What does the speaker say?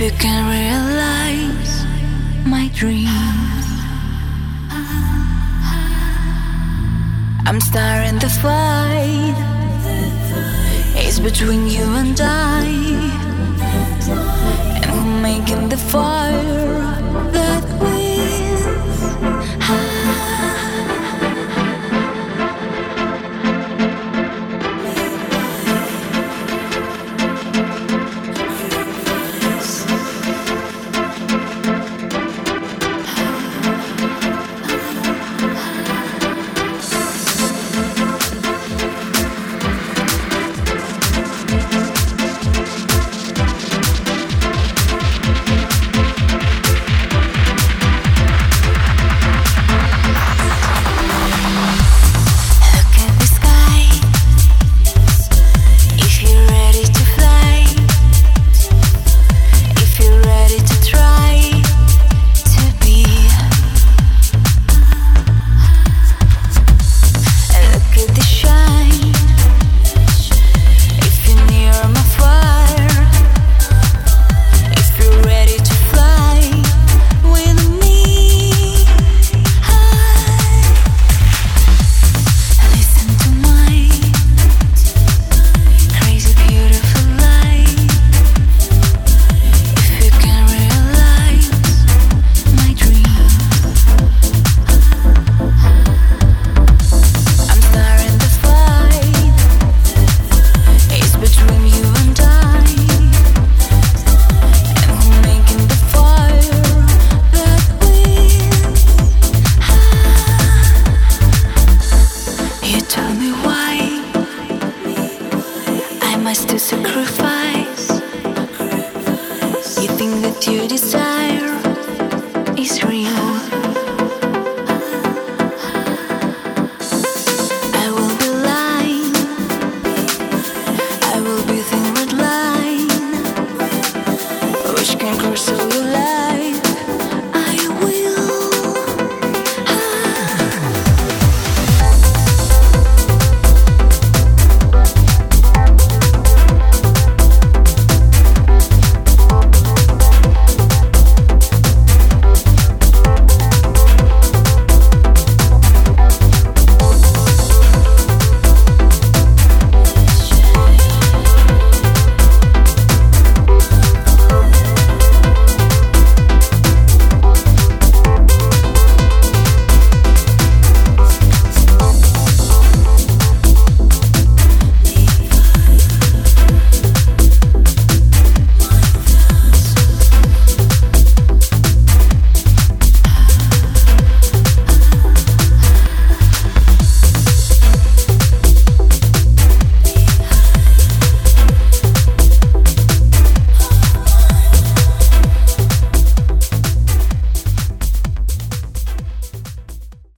If you can realize my dreams, I'm starting the fight. It's between you and I, and who making the fire.